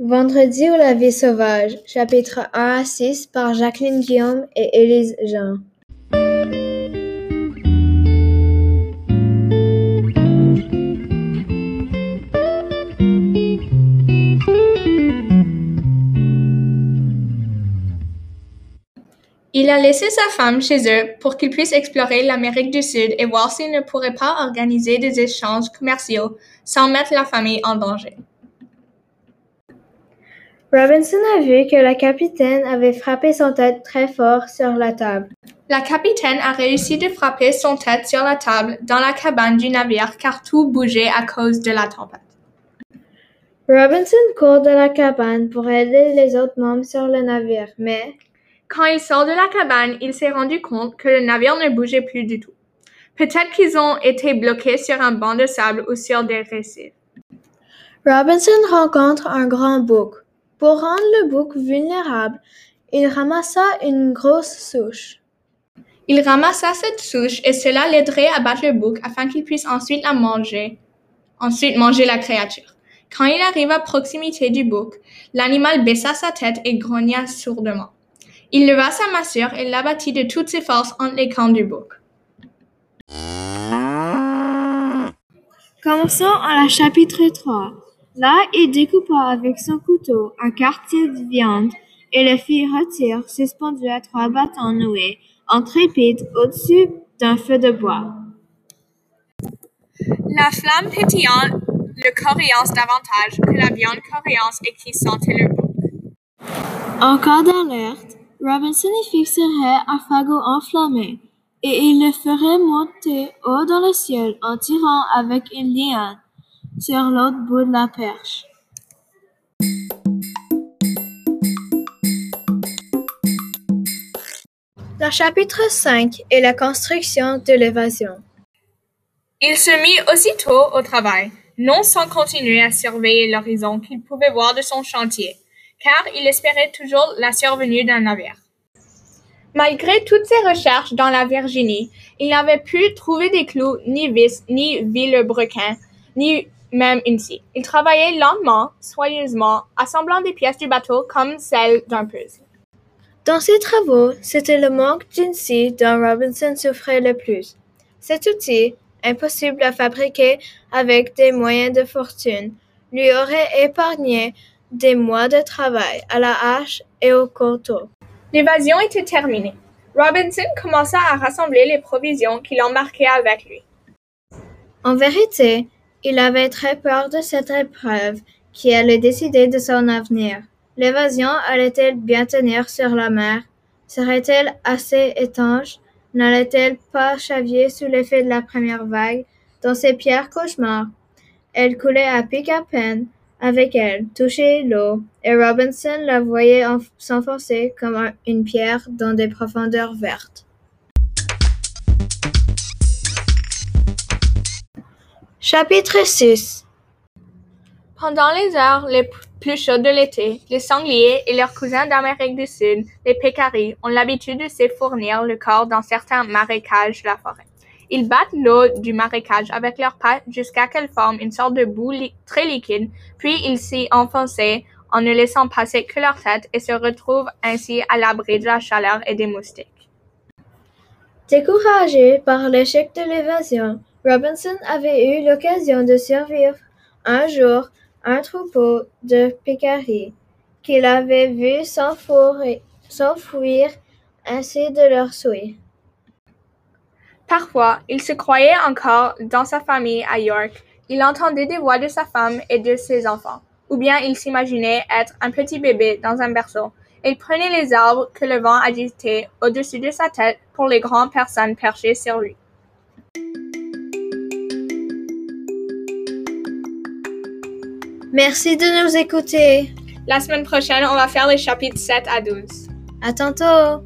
Vendredi ou la vie sauvage, chapitres 1 à 6 par Jacqueline Guillaume et Élise Jean. Il a laissé sa femme chez eux pour qu'ils puissent explorer l'Amérique du Sud et voir s'ils ne pourraient pas organiser des échanges commerciaux sans mettre la famille en danger. Robinson a vu que la capitaine avait frappé son tête très fort sur la table. La capitaine a réussi de frapper son tête sur la table dans la cabane du navire car tout bougeait à cause de la tempête. Robinson court de la cabane pour aider les autres membres sur le navire, mais quand il sort de la cabane, il s'est rendu compte que le navire ne bougeait plus du tout. Peut-être qu'ils ont été bloqués sur un banc de sable ou sur des récifs. Robinson rencontre un grand bouc. Pour rendre le bouc vulnérable, il ramassa une grosse souche. Il ramassa cette souche et cela l'aiderait à battre le bouc afin qu'il puisse ensuite la manger, ensuite manger la créature. Quand il arrive à proximité du bouc, l'animal baissa sa tête et grogna sourdement. Il leva sa massure et l'abattit de toutes ses forces entre les camps du bouc. Commençons à la chapitre 3. Là, il découpa avec son couteau un quartier de viande et le fit rôtir suspendu à trois bâtons noués en trépide au-dessus d'un feu de bois. La flamme pétillante le coriance davantage que la viande coriance et qui sentait le bouc. En cas d'alerte, Robinson y fixerait un fagot enflammé et il le ferait monter haut dans le ciel en tirant avec une liane sur l'autre bout de la perche. Le chapitre 5 est la construction de l'évasion. Il se mit aussitôt au travail, non sans continuer à surveiller l'horizon qu'il pouvait voir de son chantier, car il espérait toujours la survenue d'un navire. Malgré toutes ses recherches dans la Virginie, il n'avait pu trouver des clous, ni vis, ni vilebrequin, ni même une scie. Il travaillait lentement, soigneusement, assemblant des pièces du bateau comme celles d'un puzzle. Dans ses travaux, c'était le manque d'une scie dont Robinson souffrait le plus. Cet outil, impossible à fabriquer avec des moyens de fortune, lui aurait épargné des mois de travail à la hache et au couteau. L'évasion était terminée. Robinson commença à rassembler les provisions qu'il embarquait avec lui. En vérité, il avait très peur de cette épreuve qui allait décider de son avenir. L'évasion allait-elle bien tenir sur la mer? Serait-elle assez étanche? N'allait-elle pas chavier sous l'effet de la première vague? Dans ces pierres cauchemars, elle coulait à pic à peine avec elle, touchait l'eau, et Robinson la voyait s'enfoncer comme une pierre dans des profondeurs vertes. Chapitre 6 Pendant les heures les plus chaudes de l'été, les sangliers et leurs cousins d'Amérique du Sud, les pécaris, ont l'habitude de se fournir le corps dans certains marécages de la forêt. Ils battent l'eau du marécage avec leurs pattes jusqu'à qu'elle forme une sorte de boue très liquide, puis ils s'y enfoncent en ne laissant passer que leur tête et se retrouvent ainsi à l'abri de la chaleur et des moustiques. Découragé par l'échec de l'évasion, Robinson avait eu l'occasion de survivre un jour un troupeau de pécaris qu'il avait vu s'enfuir ainsi de leur souhait. Parfois, il se croyait encore dans sa famille à York. Il entendait des voix de sa femme et de ses enfants, ou bien il s'imaginait être un petit bébé dans un berceau. Il prenait les arbres que le vent agitait au-dessus de sa tête pour les grandes personnes perchées sur lui. Merci de nous écouter. La semaine prochaine, on va faire les chapitres 7 à 12. À tantôt!